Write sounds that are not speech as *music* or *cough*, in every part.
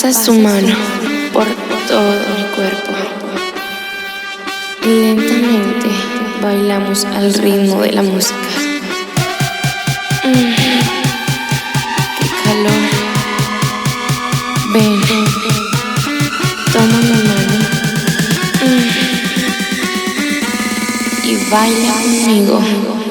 Pasa su mano por todo mi cuerpo. Y lentamente bailamos al ritmo de la música. Mm, ¡Qué calor! Ven, toma mi mano mm, y baila conmigo.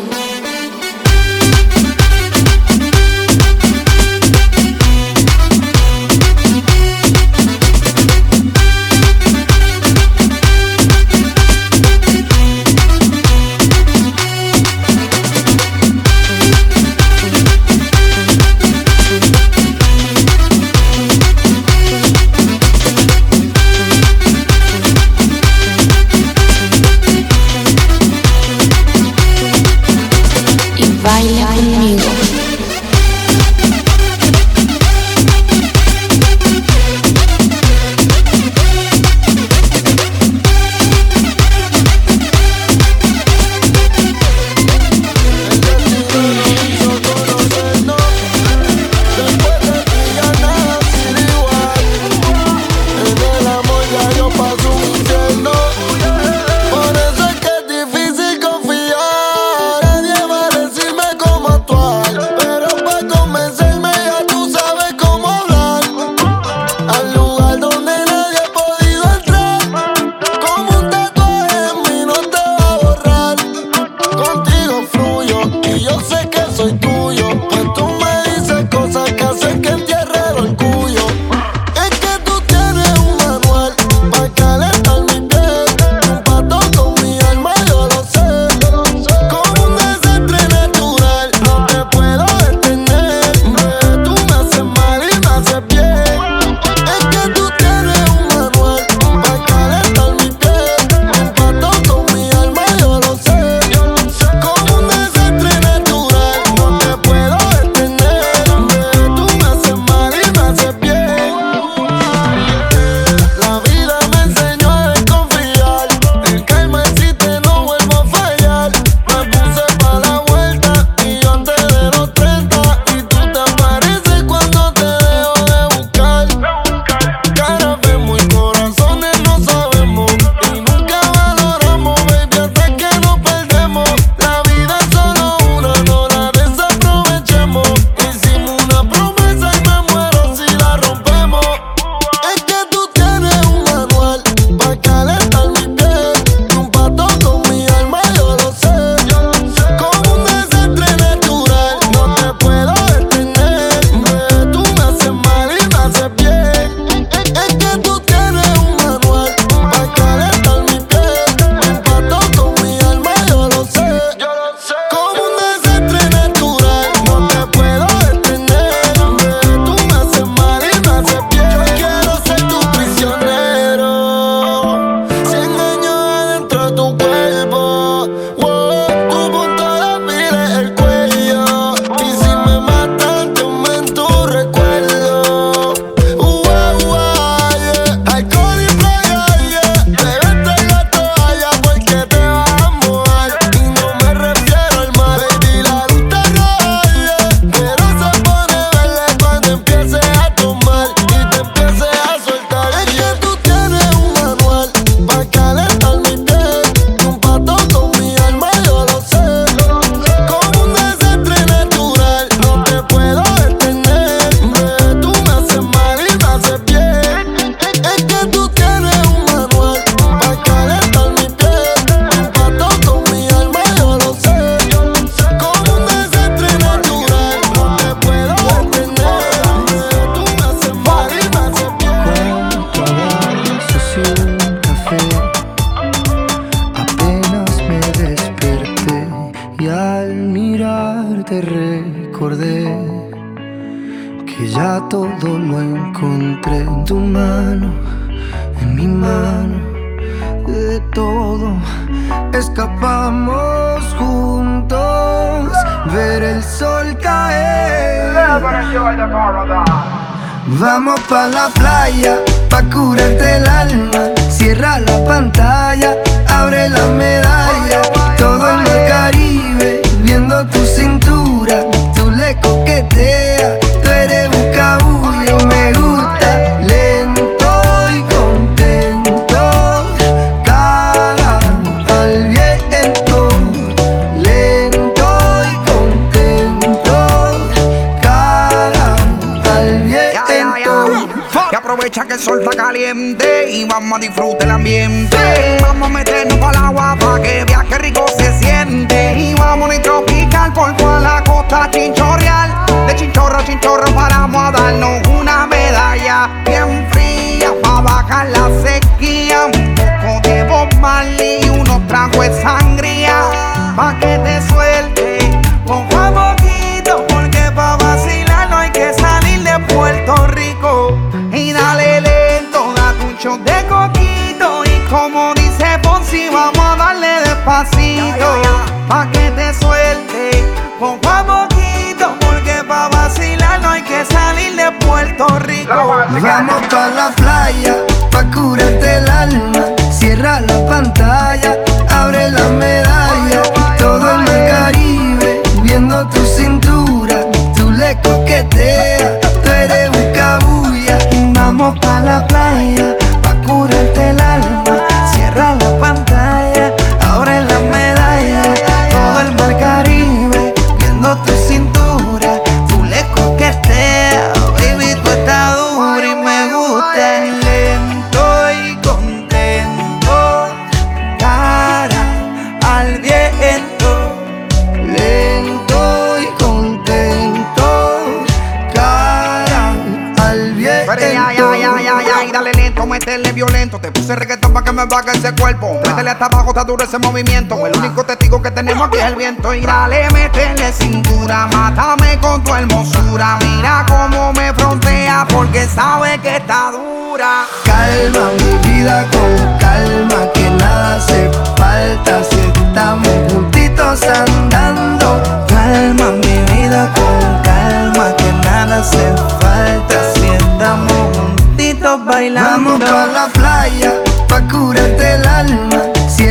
Está duro ese movimiento. El único testigo que tenemos aquí es el viento. Y dale, métele cintura, mátame con tu hermosura. Mira cómo me frontea porque sabe que está dura. Calma mi vida con calma, que nada hace falta si estamos juntitos andando. Calma mi vida con calma, que nada hace falta si estamos juntitos bailando. Vamos pa la playa, pa curarte el alma.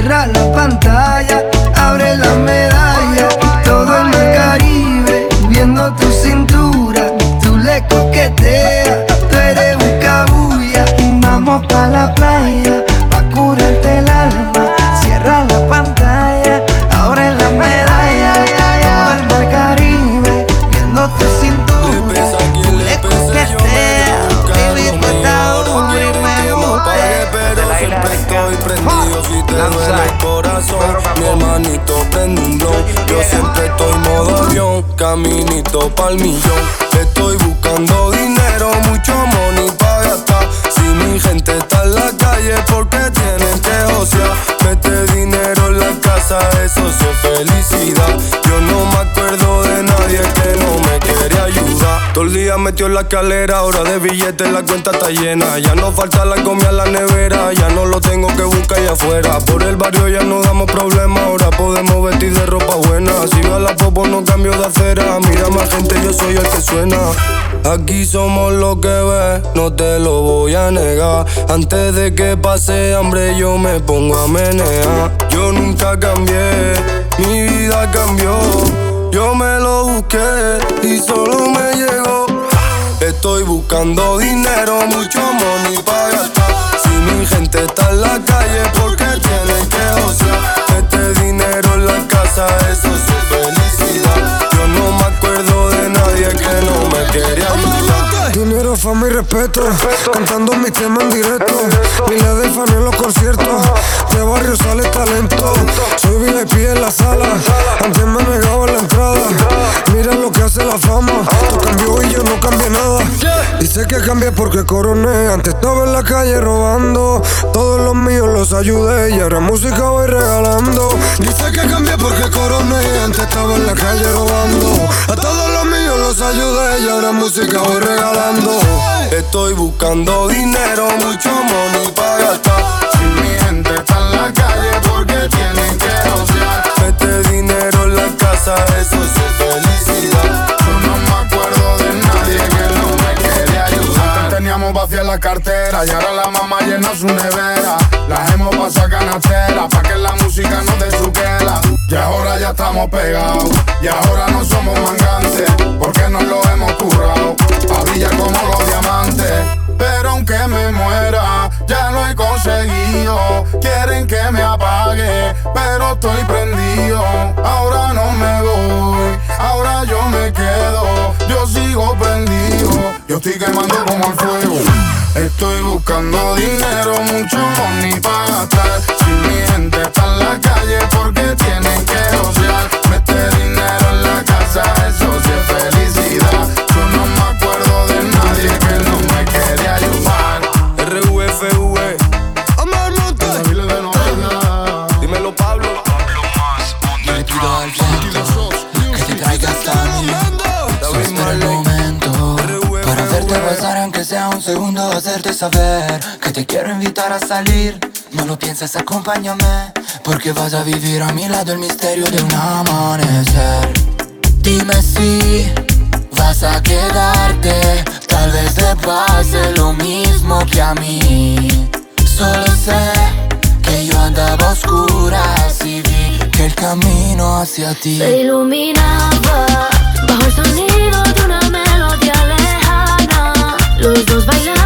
Cierra la pantalla, abre la medalla. Todo en el Caribe, viendo tu cintura. Tú le coqueteas, tú eres buscabulla. Vamos pa la playa, caminito pa'l millón. Estoy buscando dinero, mucho money pa' gastar. Si mi gente está en la calle, porque tienen que josear. Mete dinero en la casa, eso es felicidad. Yo no me acuerdo de nadie que no me quiere ayudar. Todo el día metió en la escalera, ahora de billetes la cuenta está llena. Ya no falta la comida en la nevera, ya no lo tengo que buscar allá afuera. Por el barrio ya no damos problemas, ahora podemos vestir de ropa buena. Si va a la popo no cambio de acera, mira más gente, yo soy el que suena. Aquí somos lo que ves, no te lo voy a negar. Antes de que pase hambre yo me pongo a menear. Yo nunca cambié, mi vida cambió. Yo me lo busqué y solo me llegó. Estoy buscando dinero, mucho money para gastar. Si mi gente está en la calle, porque tienen que josear. Este dinero en la casa, eso es su felicidad. Yo no me acuerdo de nadie que no me quería ayudar. Dinero, fama y respeto. Cantando mis temas en directo. Miles de fans en los conciertos. De barrio sale talento. Soy VIP en la sala. Antes me negaba la entrada. Mira lo que hace la fama. Tú cambió y yo no cambié nada. Dice que cambié porque coroné. Antes estaba en la calle robando. Todos los míos los ayudé. Y ahora música voy regalando. Dice que cambié porque coroné antes estaba en la calle robando. A todos los míos los ayudé y ahora música voy regalando. Estoy buscando dinero, mucho money para gastar. Si mi gente está en la calle porque tienen que rociar. Mete dinero la casa, eso es felicidad. Yo no me acuerdo de nadie que no me quiere ayudar. Antes teníamos vacía la cartera y ahora la mamá llena su nevera. Las hemos pasado canastera pa' que la música no te suquela. Y ahora ya estamos pegados y ahora no somos mangantes porque nos lo hemos currado. A brilla como los diamantes. Pero aunque me muera, ya lo he conseguido. Quieren que me apague, pero estoy prendido. Ahora no me voy, ahora yo me quedo. Yo sigo prendido, yo estoy quemando como el fuego. Estoy buscando dinero, mucho money para gastar. Si mi gente está en la calle, porque tienen que rociar. Mete dinero en la casa, eso segundo, hacerte saber que te quiero invitar a salir. No lo pienses, acompáñame, porque vas a vivir a mi lado el misterio de un amanecer. Dime si vas a quedarte, tal vez te pase lo mismo que a mí. Solo sé que yo andaba a oscuras y vi que el camino hacia ti Se iluminaba bajo el sonido Los dos bailamos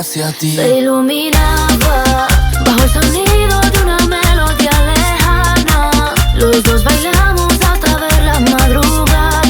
hacia ti Se iluminaba bajo el sonido de una melodía lejana. Los dos bailamos hasta ver la madrugada.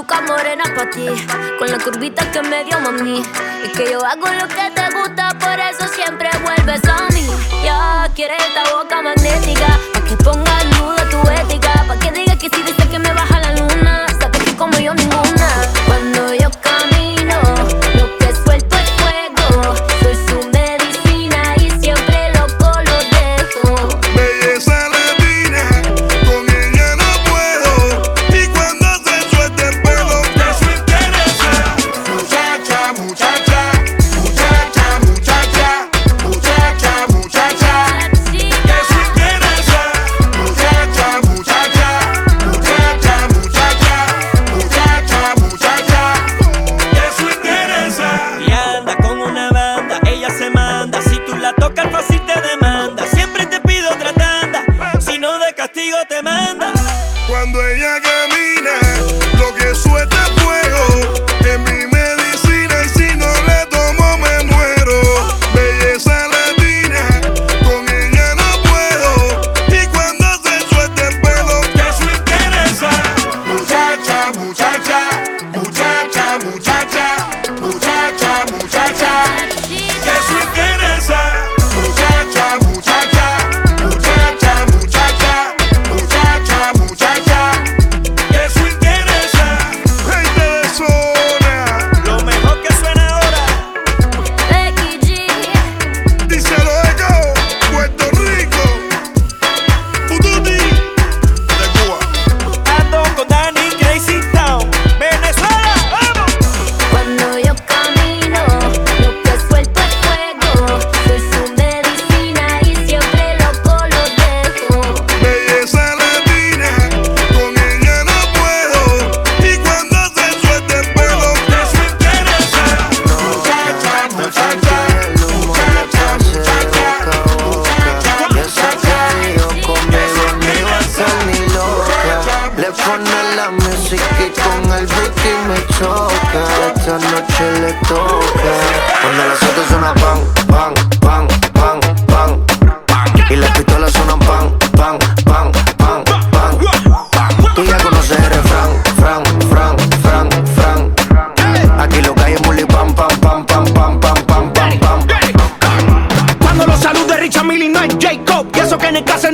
Es azúcar morena pa' ti. Con la curvita que me dio mami. Y que yo hago lo que te gusta, por eso siempre vuelves a mí. Ya quieres esta boca magnética. Pa' que ponga en duda tu ética. Pa' que diga que si dice que me baja la luna. Sabes que como yo ninguna.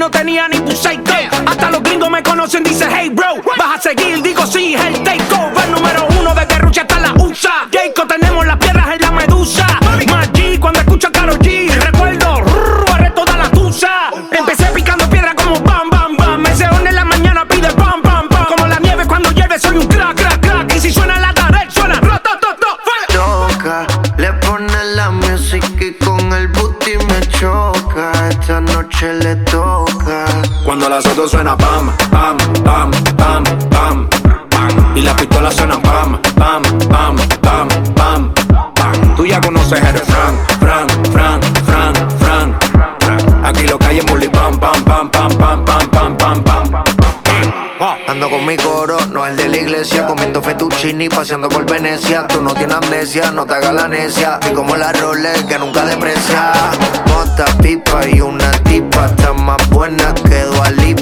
No tenía ni Suena pam, pam, pam, pam, pam, pam. Y las pistolas suenan pam, pam, pam, pam, pam, pam. Tú ya conoces el refrán, fran, fran, fran, fran, fran. Aquí lo que hay es muli pam, pam, pam, pam, pam, pam, pam, pam, pam. Ando con mi coro, no el de la iglesia, comiendo fettuccini, paseando por Venecia. Tú no tienes amnesia, no te hagas la necia. Y como la Rolex que nunca deprecia. Mota, pipa y una tipa, está más buena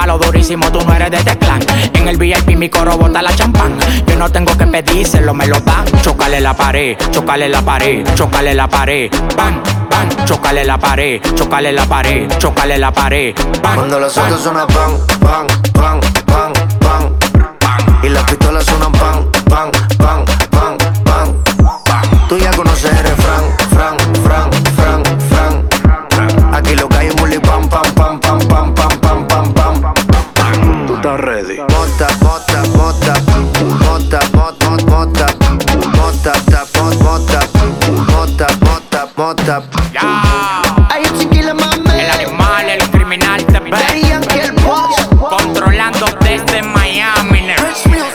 Muévalo durísimo, tú no eres de este clan. En el VIP mi coro bota la champán. Yo no tengo que pedírselo, me lo dan. Chocale la pared, chocale la pared, chocale la pared. Pan, pan, chocale la pared, chocale la pared, chocale la pared. Pan, Cuando los pan. otros suenan pan, pan, pan, pan, pan, Y las pistolas suenan pan, pan, pan, El animal, el criminal te que el boss. Controlando desde Miami.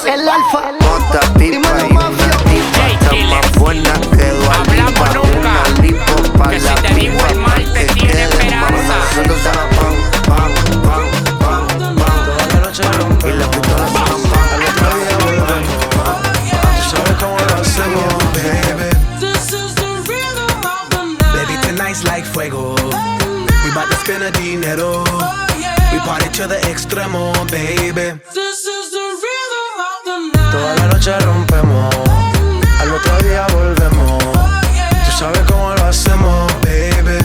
El alfa. Bota pipa y una tipa. Más buena que Hablamos nunca. Lipo que la si te digo el mal te tiene esperanza. Y la tiene dinero. Oh, yeah. Mi party de extremo, baby. This is the rhythm of the night. Toda la noche rompemos, al otro día volvemos. Oh, yeah. Tú sabes cómo lo hacemos, baby.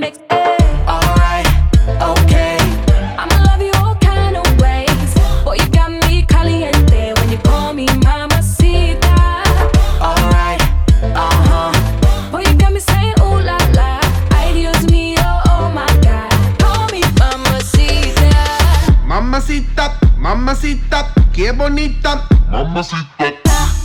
Eh. Alright, okay. I'ma love you all kind of ways. You got me caliente when you call me. Alright, uh huh. You got me saying ooh la la. Mío, oh, oh my god. Call me. Mamacita, mamacita, qué bonita. Mamacita.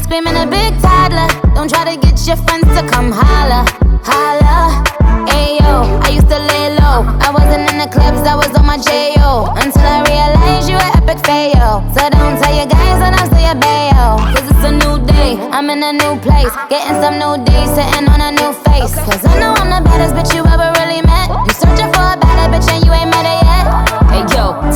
Screaming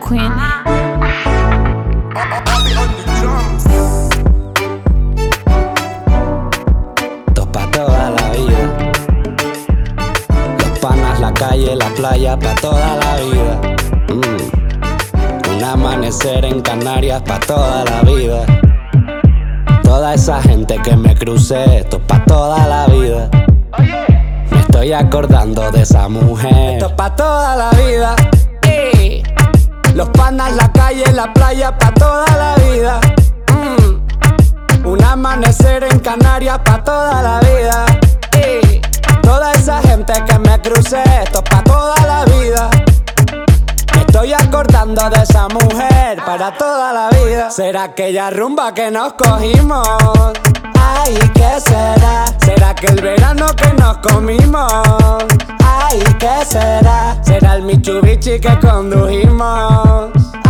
Queen. Esto es pa' toda la vida. Los panas, la calle, la playa, pa' toda la vida. Mm. Un amanecer en Canarias, pa' toda la vida. Toda esa gente que me crucé, esto es pa' toda la vida. Me estoy acordando de esa mujer. Esto es pa' toda la vida. Los panas, la calle, la playa, pa' toda la vida. Mm. Un amanecer en Canarias pa' toda la vida. Y toda esa gente que me crucé, esto es pa' toda la vida. Me estoy acordando de esa mujer para toda la vida. ¿Será aquella rumba que nos cogimos? Ay, ¿qué será? ¿Será que el verano que nos comimos? Ay, ¿qué será? ¿Será el Mitsubishi que condujimos?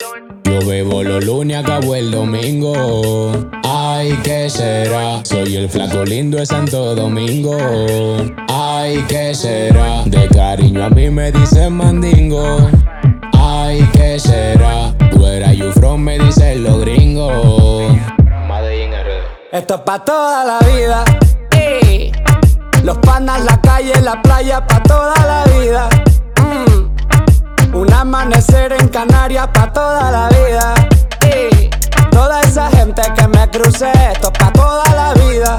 Yo bebo los lunes, acabo el domingo. Ay, ¿qué será? Soy el flaco lindo de Santo Domingo. Ay, ¿qué será? De cariño a mí me dicen mandingo. Ay, ¿qué será? Where are you from? Me dicen los gringos. Esto es pa' toda la vida. Y los panas, la calle, la playa, pa' toda la vida. Mm. Un amanecer en Canarias, pa' toda la vida. Y toda esa gente que me crucé, esto es pa' toda la vida.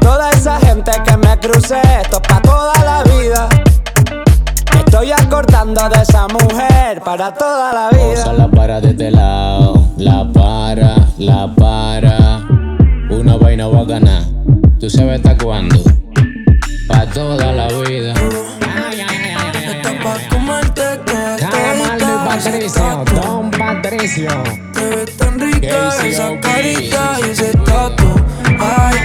Toda esa gente que me crucé, esto es pa' toda la vida. estoy acordando de esa mujer para toda la vida. la para de este lado, la para, la para. Una vaina bacana, tú sabes hasta cuándo. Pa' toda la vida. Esto pa' comerte toda Camargo Patricio, Don Patricio. Te ves tan rica esa carita y. Ay,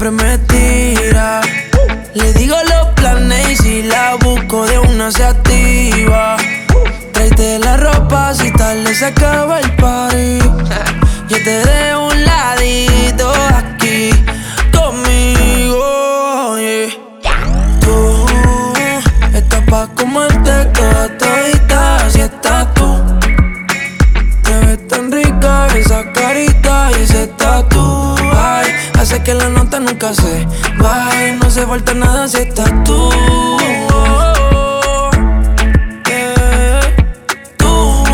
siempre me tira. Le digo los planes y si la busco de una se activa. Tráete la ropa si tal se acaba el party. Yo te dejo un ladito aquí conmigo. Tú estás pa' comerte toda todita si estás esa carita y ese tatu. Ay, hace que la nota nunca se baje. No se falta nada si estás tú. Yeah. Tú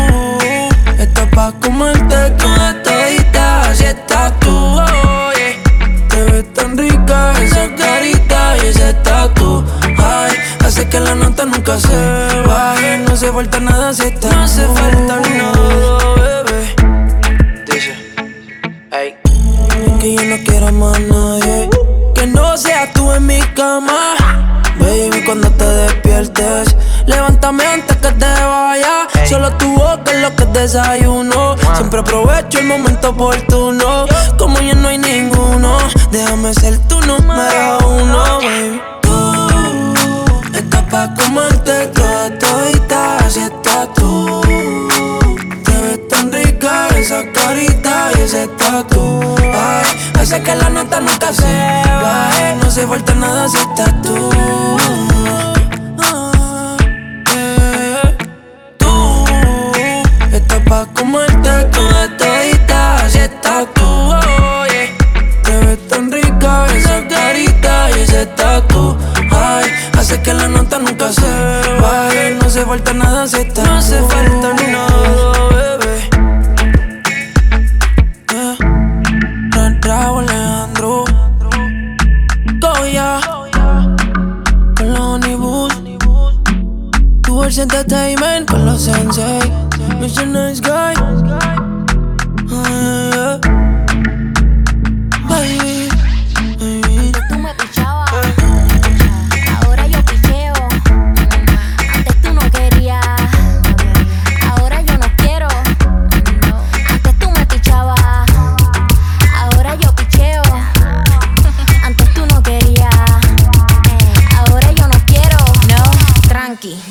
estás pa' comerte toda todita si estás tú. yeah. Te ves tan rica esa carita y ese tatu. Ay, hace que la nota nunca se baje. No se falta nada si estás No hace falta nada, yo no quiero más nadie. Que no seas tú en mi cama. Baby, cuando te despiertes, levántame antes que te vaya. Solo tu boca es lo que desayuno. Siempre aprovecho el momento oportuno. Como ya no hay ninguno, déjame ser tu número uno, baby. Tú estás pa' comerte toda todita, así esa carita y ese tatu. Ay, hace que la nota nunca se baje. No se falta nada si estás tú. Ah, yeah. Tú estás pa' comerte toda todita, así estás tú. oh, yeah. Te ves tan rica esa carita y ese tatu. Ay, hace que la nota nunca se baje. No se falta nada si estás No hace falta nada, siéntate y con los sensei. Mission nice guy.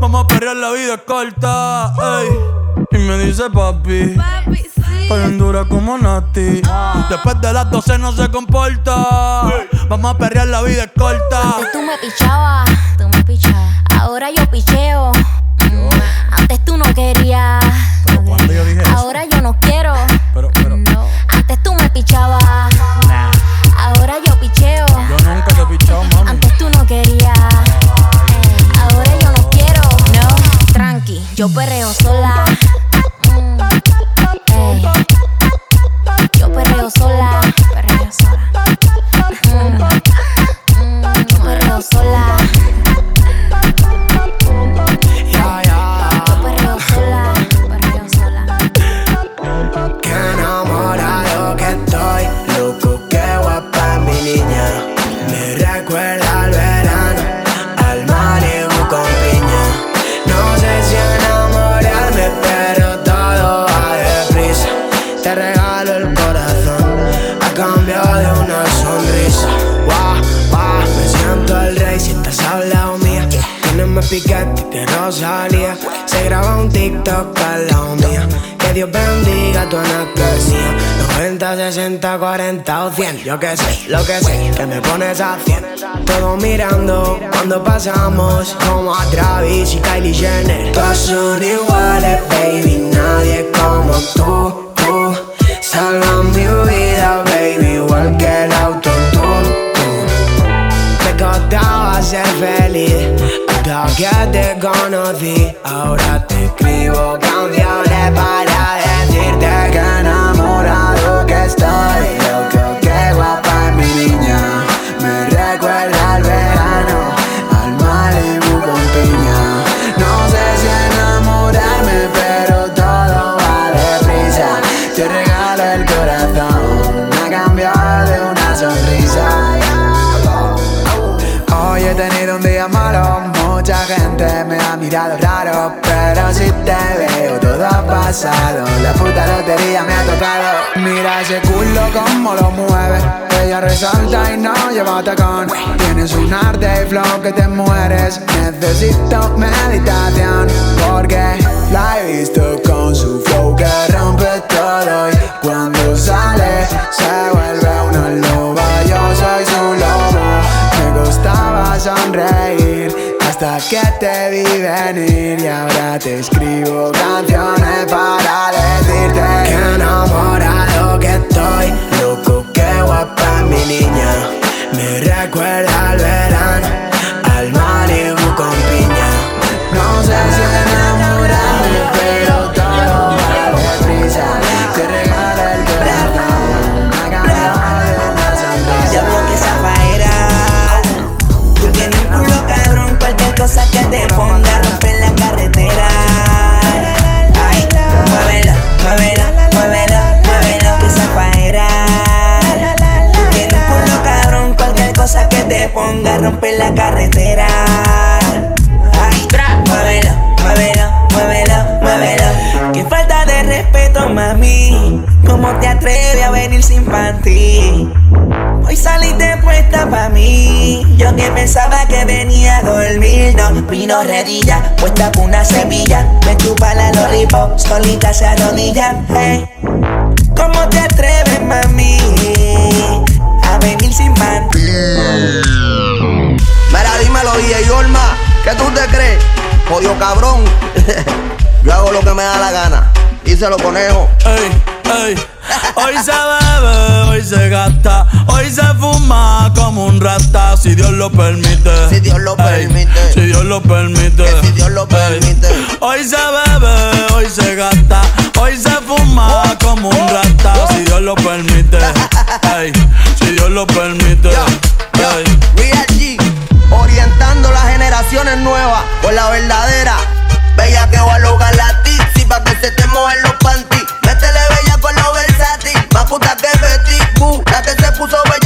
Vamos a perrear, la vida es corta. Ey. Y me dice papi. Estoy en dura como Nati. Después de las 12 no se comporta. Vamos a perrear, la vida es corta. Antes tú me pichabas, tú me pichabas. Ahora yo picheo. Antes tú no querías. Ahora yo no quiero. Yo perreo sola. 60, 40 o 100. Yo que sé, lo que sé, que me pones a 100. Todo mirando cuando pasamos, como a Travis y Kylie Jenner. Todos son iguales, baby, nadie como tú, tú. Salva mi vida, baby, igual que el autotune. tú. Me costaba ser feliz hasta que te conocí. Ahora te escribo canciones para mirado raro, pero si te veo todo ha pasado, la puta lotería me ha tocado. Mira ese culo como lo mueve, ella resalta y no lleva tacón. Tienes un arte y flow que te mueres, necesito meditación, porque la he visto con su flow que rompe todo y cuando sale se vuelve una loba. Yo soy su lobo. Me gustaba sonreír hasta que te vi venir y ahora te escribo canciones para decirte que enamorado que estoy, loco que guapa mi niña. Me recuerda al verano, al Malibu con piña. No sé si enamorarme, pero todo va deprisa. Te ponga Romper la carretera Ay, muévelo, muévelo, muévelo, muévelo Qué falta de respeto, mami ¿Cómo te atreves a venir sin panty? Hoy saliste puesta pa' mí. Yo que pensaba que venía a dormir, no vino redilla, puesta con una semilla. Me chupa la lollipop, solita se arrodilla. Hey. ¿Cómo te atreves, mami? Venir sin panty. Mira, dímelo, DJ Olma, ¿qué tú te crees? Jodido cabrón. *laughs* Yo hago lo que me da la gana. Díselo, conejo. Ey, ey. Hoy se bebe, hoy se gasta, hoy se fuma como un rata, si Dios lo permite. Si Dios lo permite. Si Dios lo permite. si Dios lo permite. Hoy se bebe, hoy se gasta, hoy se fuma como un rata, si Dios lo permite. Si Dios lo permite. Ey. Real G, orientando las generaciones nuevas con la verdadera. Bella que va a lograr la pa' que se te mojen los panty. Métele bella con los versátil, más puta que Betty Boo. La que se puso bella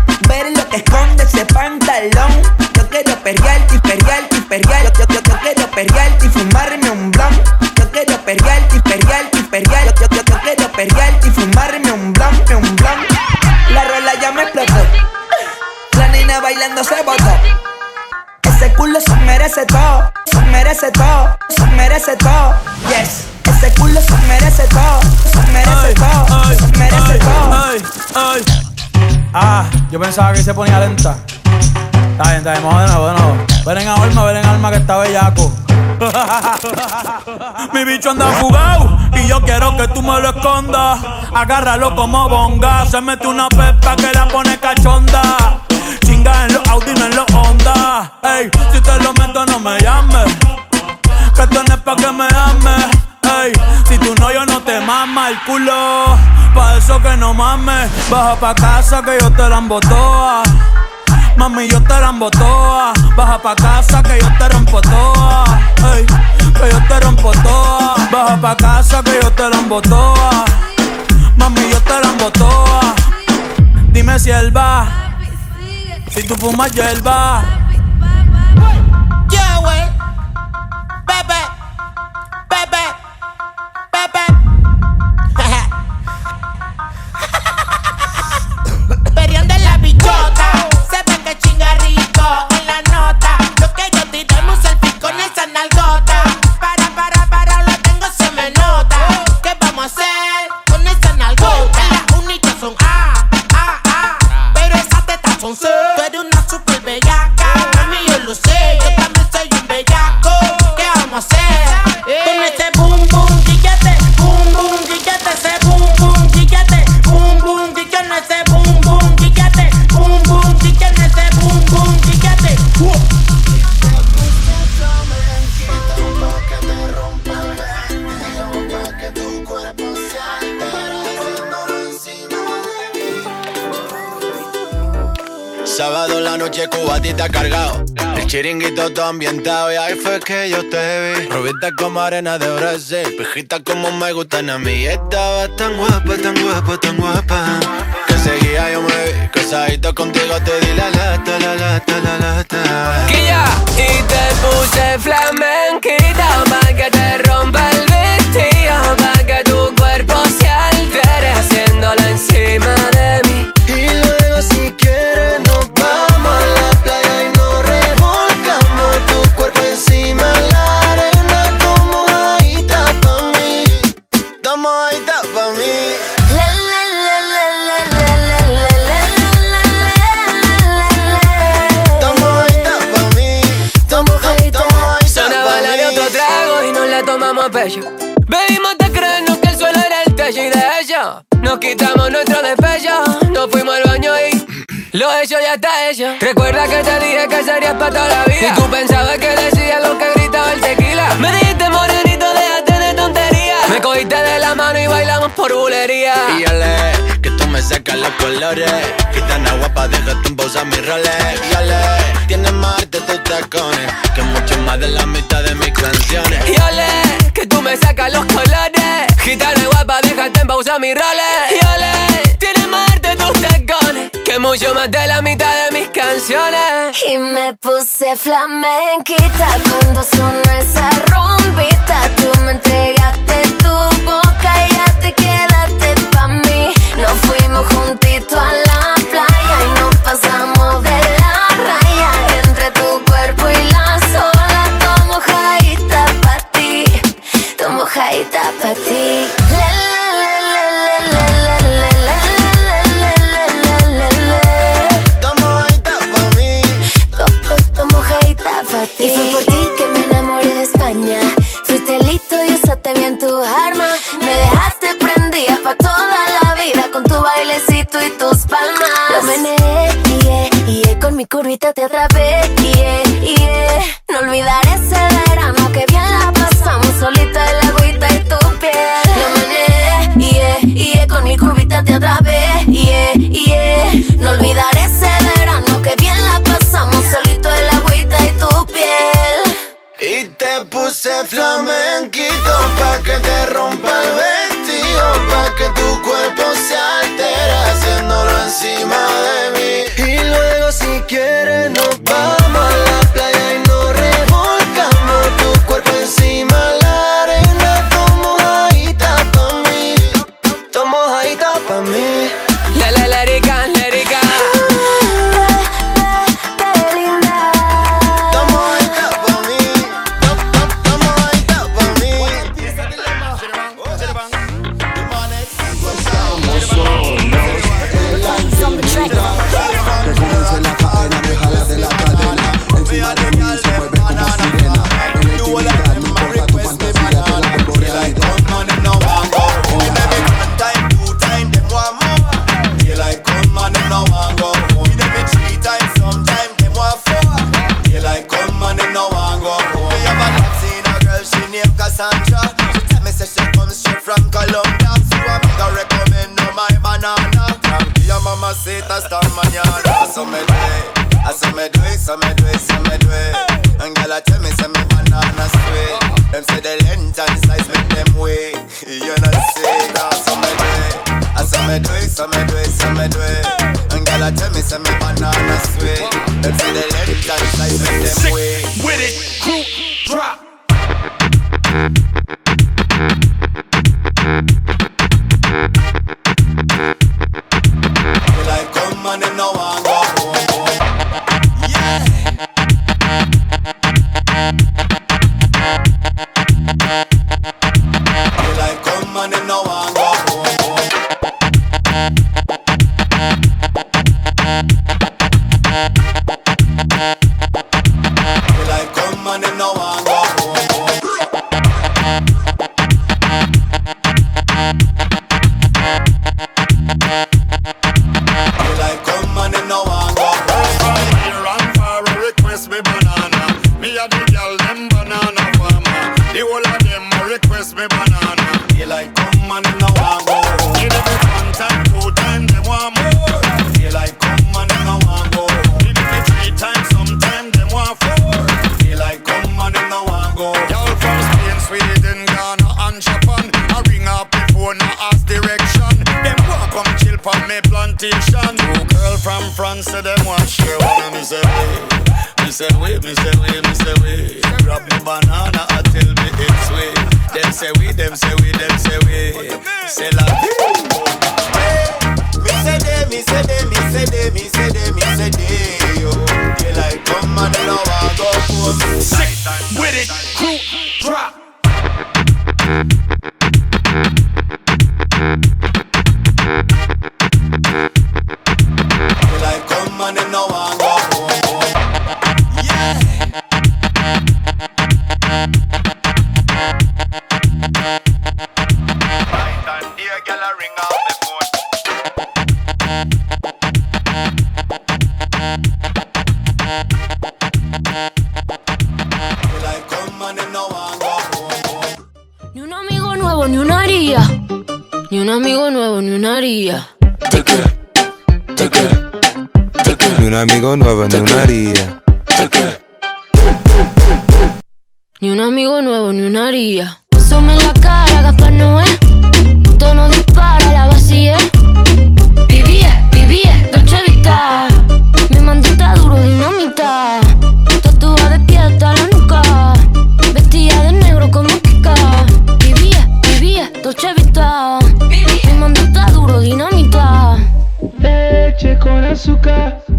Ver lo que esconde ese pantalón. Yo quiero perrearte y perrearte y perrear. Yo, yo, yo, quiero perrearte y fumarme un blunt. Yo quiero perrearte y perrearte y perrear. Yo, yo, yo, quiero perrearte y fumarme un blunt, un blunt. La rola ya me explotó. La nena bailando se botó. Ese culo se merece todo, se merece todo, se merece todo. Yes. Ese culo se merece todo, se merece todo, se merece todo. Ah, yo pensaba que se ponía lenta. Está bien, está bien, vamos de nuevo. Ven en alma, ven en alma que está bellaco. *laughs* Mi bicho anda fugado y yo quiero que tú me lo escondas. Agárralo como bonga. Se mete una pepa que la pone cachonda. Chinga en los Audi, no en los Honda. Ey, si te lo meto, no me llames. Que no es pa' que me ames. Si tú no, yo no te mama el culo. Pa' eso que no mames. Baja pa' casa que yo te la embotoa. Mami, yo te la embotoa. Baja pa' casa que yo te rompo toa. Que yo te rompo toa. Baja pa' casa que yo te la embotoa. Mami, yo te la embotoa. Dime si él va. Si tú fumas hierba. Yeah, wey. Bebe. Bebe. Bebe. *laughs* Perreando en la bichota. Se ve que chinga rico en la nota. Lo que yo tiremos selfie con esa nalgota. Para, para, para, lo tengo, se me nota. ¿Qué vamos a hacer con esa nalgota? Las únicas son A, A, A. Pero esas tetas son C. Sábado en la noche cubatita cargado. El chiringuito todo ambientado y ahí fue que yo te vi. Rubita como arena de Brasil, pijita como me gustan a mí. Estaba tan guapa, tan guapa, tan guapa. Que seguía yo me vi, casadito contigo te di la lata, la lata, la lata. Guilla, y te puse flamenquita pa' que te rompa el vestido, pa' que tu cuerpo se altere haciéndolo encima de mí. Y luego si quieres pa' mí. Pa' mí. Da mojadita, da mojadita Sonaba pa' la de mí. otro trago y nos la tomamos a pecho. Bebimos de creernos que el suelo era el techo y de hecho nos quitamos nuestro despecho. Nos fuimos al baño y lo hecho ya está hecho. Recuerda que te dije que serías para toda la vida. Y tú pensabas que decía lo que gritaba el tequila. Me dijiste tontería. Me cogiste de la mano y bailamos por bulería. Y ale, que tú me sacas los colores. Gitana guapa, déjate en pausa mis roles. Y ale, tienes más arte tus tacones. Que mucho más de la mitad de mis canciones. Y ole, que tú me sacas los colores. Gitana guapa, déjate en pausa mis roles. Y ole, tienes más arte tus tacones. Que mucho más de la mitad de mis canciones. Y me puse flamenquita cuando sonó esa rumbita. Tú me entregaste tu boca y ya te quedaste pa' mí. Nos fuimos juntito a la playa y nos pasamos de la raya. Entre tu cuerpo y la sola, tomo jaita pa' ti. Tomo jaita pa' ti. Lelo. Meneé, yeah, yeah, con mi curvita te atrapé, yeah, yeah. No olvidaré ese verano que bien la pasamos solita el agüita y tu piel. Lo meneé, yeah, yeah, con mi curvita te atrapé, yeah, yeah. No olvidaré ese verano que bien la pasamos solito el agüita y tu piel. Y te puse flamenquito pa' que te rompa el vestido, pa' que tu cuerpo se altere haciéndolo encima de mí. Y luego si quieres nos vamos amigo nuevo, ni una haría. Ni un amigo nuevo, ni una haría. Asome en la cara, Gaspar Noé. Tono dispara, la vacía. Vivía, vivía, Dolce Vita. Mi mandita duro, dinamita. Tatuada de pie hasta la nuca. Vestida de negro como Kika. Vivía, vivía, Dolce Vita. Mi mandita duro, dinamita. Leche con azúcar,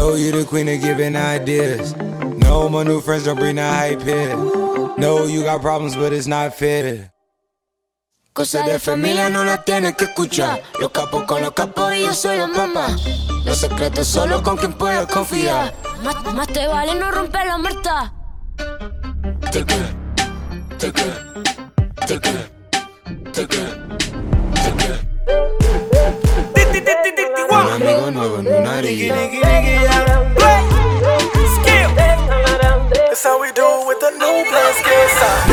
know you the queen of giving ideas. No, my new friends don't bring the hype here. No, you got problems, but it's not fair. Cosas de familia no las tienes que escuchar. Los capos con los capos y yo soy la mamá. Los secretos solo con quien puedas confiar. Más, más te vale no romper la muerta. Te que, te que, te que, te que, te que nueva en una. That's how we do with the new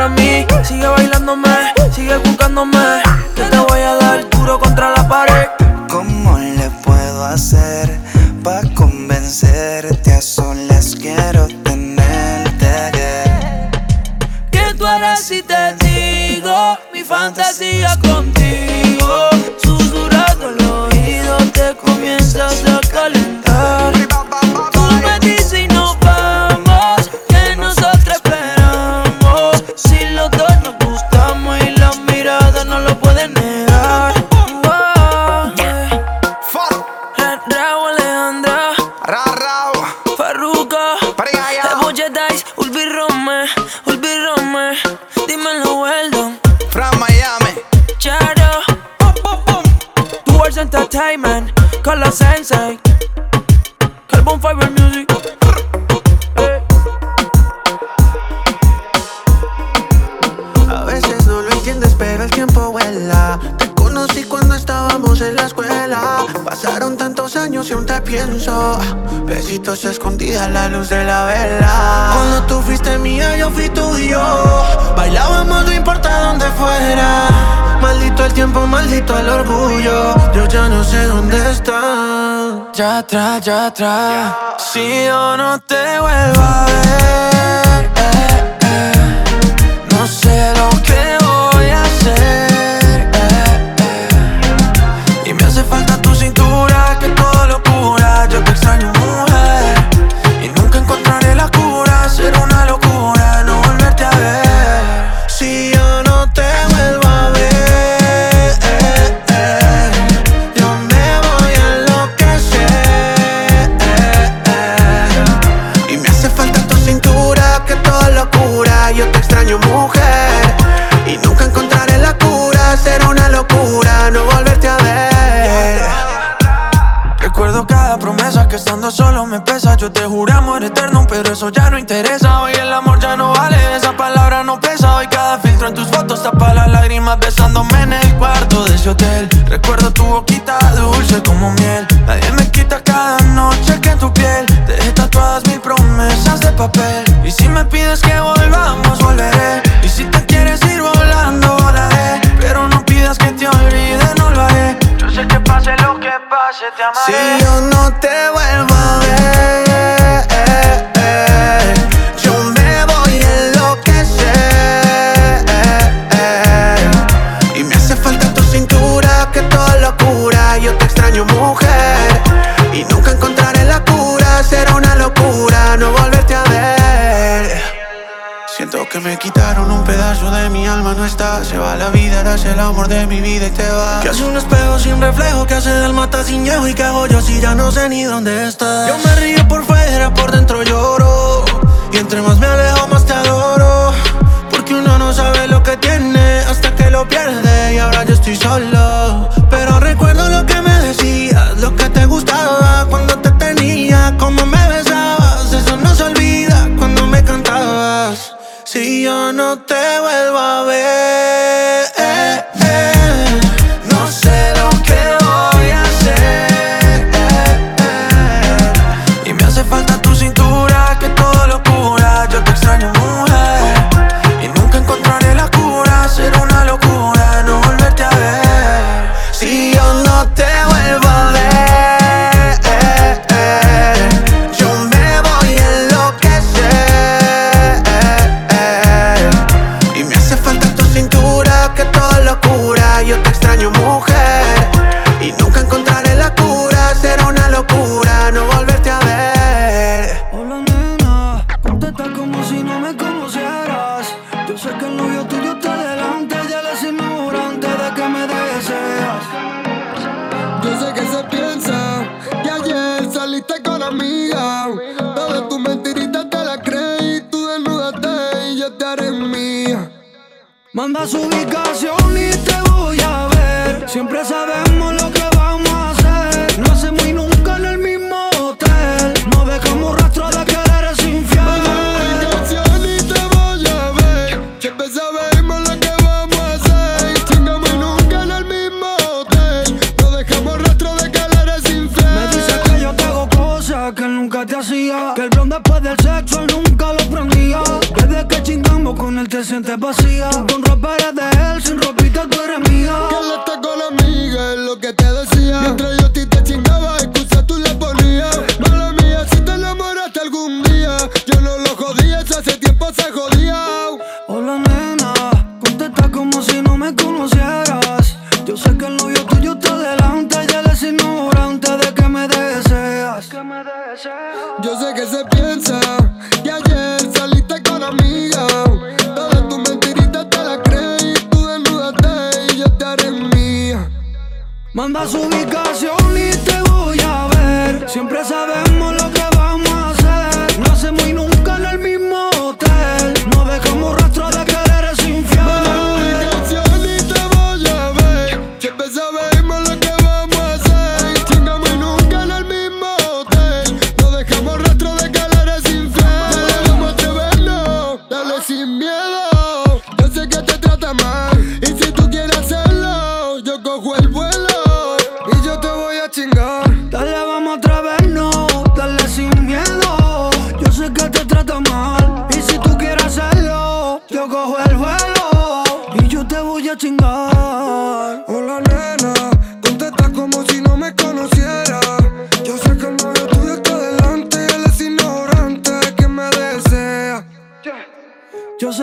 son hechos entiendes, pero el tiempo vuela. Te conocí cuando estábamos en la escuela. Pasaron tantos años y aún te pienso. Besitos escondidas a la luz de la vela. Cuando tú fuiste mía, yo fui tuyo. Bailábamos, no importa dónde fuera. Maldito el tiempo, maldito el orgullo. Yo ya no sé dónde está. Ya atrás, ya atrás. Si yo no te vuelvo a ver, solo me pesa. Yo te juré amor eterno, pero eso ya no interesa. Hoy el amor ya no vale, esa palabra no pesa. Hoy cada filtro en tus fotos tapa las lágrimas besándome en el cuarto de ese hotel. Recuerdo tu boquita dulce como miel. Nadie me quita cada noche que en tu piel te tatuadas mil promesas de papel. Y si me pides que volvamos, volveré. Y si te quieres ir volando, volaré. Pero no pidas que te olvide, no lo haré. Yo sé que pase lo que pase, te amaré. Si yo no está. Se va la vida, eres el amor de mi vida y te va. Que hace un espejo sin reflejo, que hace del mata sin llevo y que hago yo si ya no sé ni dónde estás. Yo me río por fuera, por dentro lloro. Y entre más me alejo, más te adoro. Porque uno no sabe lo que tiene hasta que lo pierde. Y ahora yo estoy solo. Pero recuerdo lo que me decías, lo que te gustaba cuando te tenía, cómo me yo no te vuelvo a ver,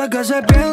que se piensa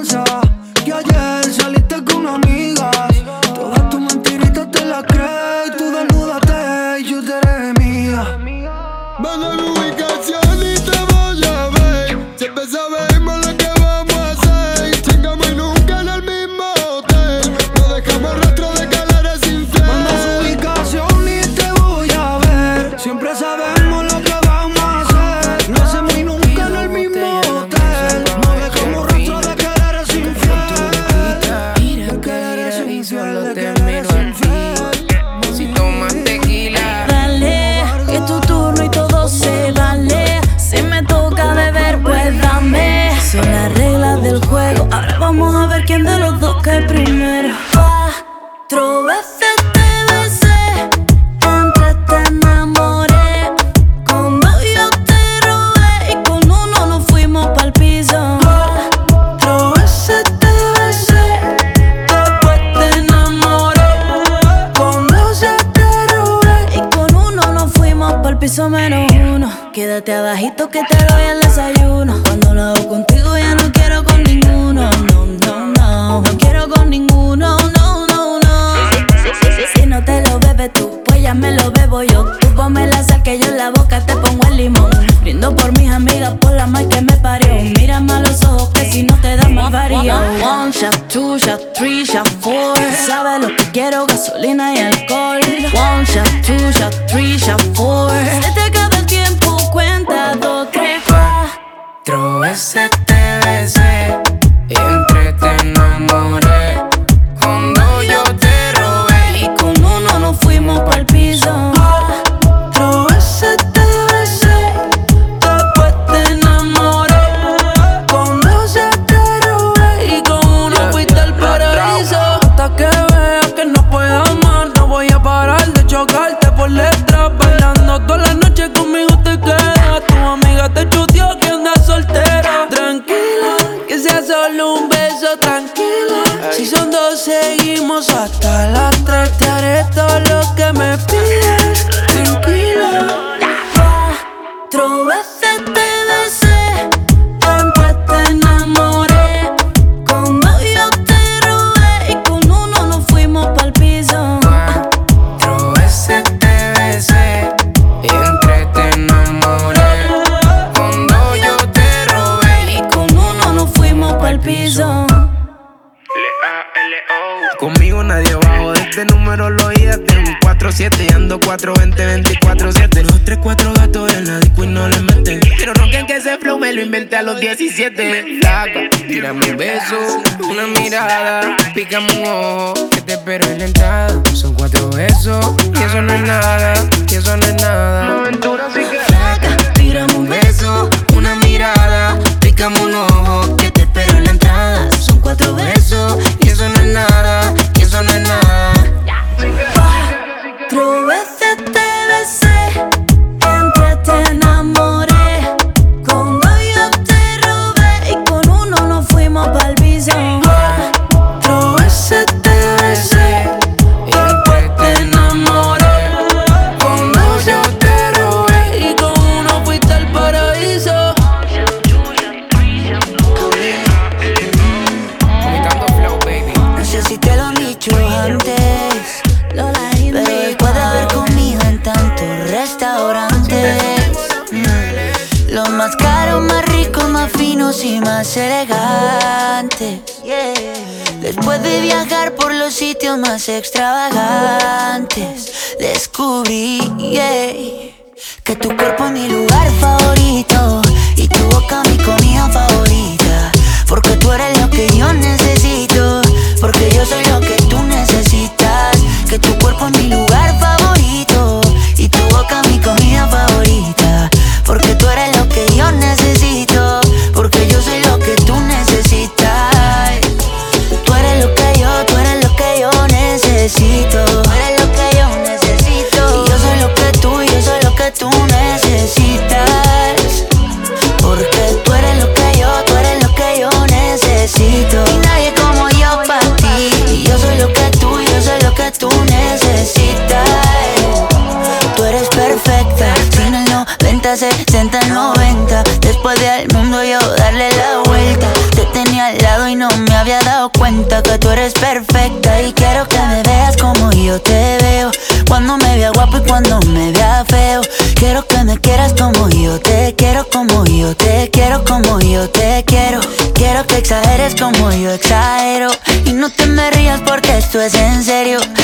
tú eres perfecta. Y quiero que me veas como yo te veo. Cuando me vea guapo y cuando me vea feo. Quiero que me quieras como yo te quiero, como yo te quiero, como yo te quiero. Quiero que exageres como yo exagero. Y no te me rías porque esto es en serio.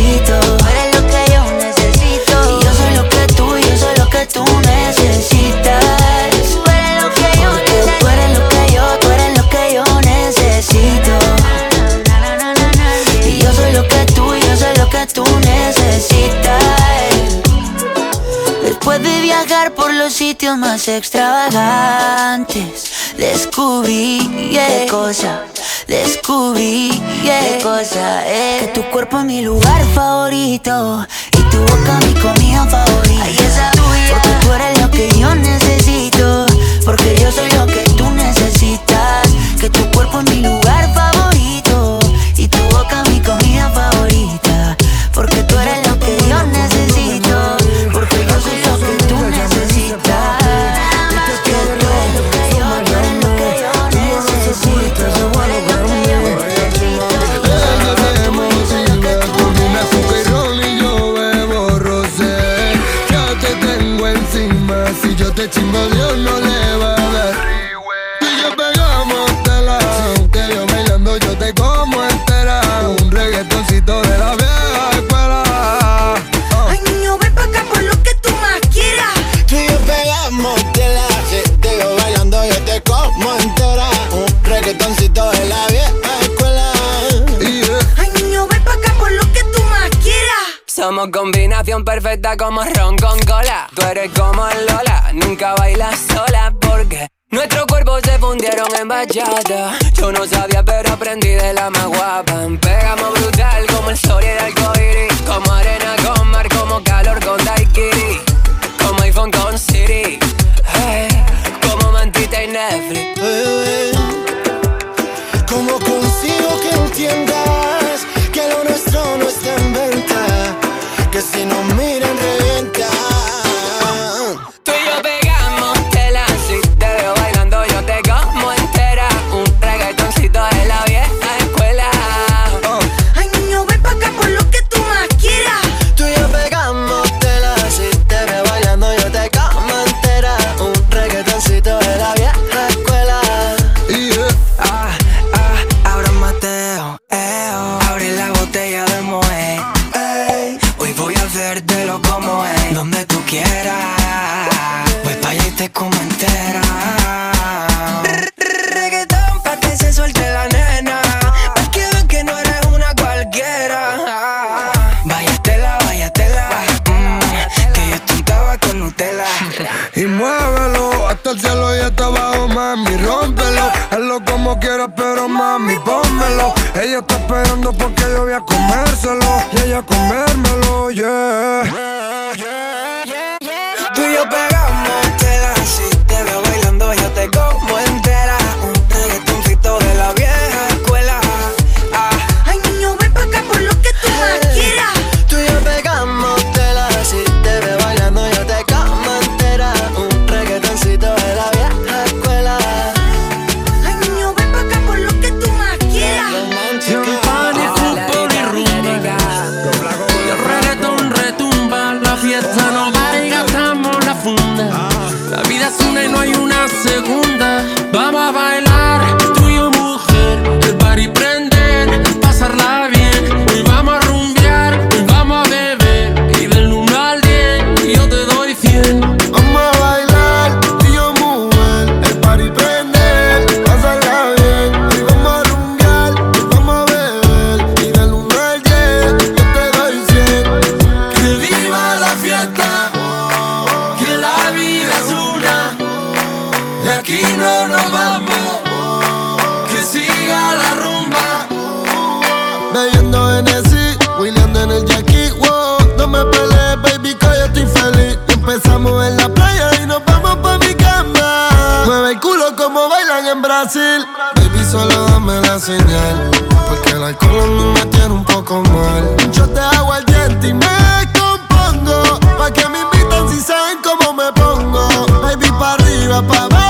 Necesito. Tú eres lo que yo necesito. Y yo soy lo que tú, yo soy lo que tú necesitas. Tú eres lo que yo necesito. Tú eres lo que yo, tú eres lo que yo necesito. Y yo soy lo que tú, yo soy lo que tú necesitas. Después de viajar por los sitios más extravagantes, descubrí yeah, qué cosa, descubrí yeah, qué cosa es que tu cuerpo es mi lugar favorito y tu boca mi comida favorita. Ay, esa porque tú eres lo que yo necesito, porque yo soy lo que tú necesitas. Que tu cuerpo es mi lugar favorito Combinación perfecta como ron con cola. Tú eres como Lola, nunca bailas sola porque nuestros cuerpos se fundieron en bachata. Yo no sabía, pero aprendí de la más guapa. Pegamos brutal como el sol y el arcoíris. Baby, solo dame la señal. Porque el alcohol a mí me tiene un poco mal. Yo te hago al diente y me compongo. Pa' que me invitan si saben cómo me pongo. Baby, pa' arriba, pa' abajo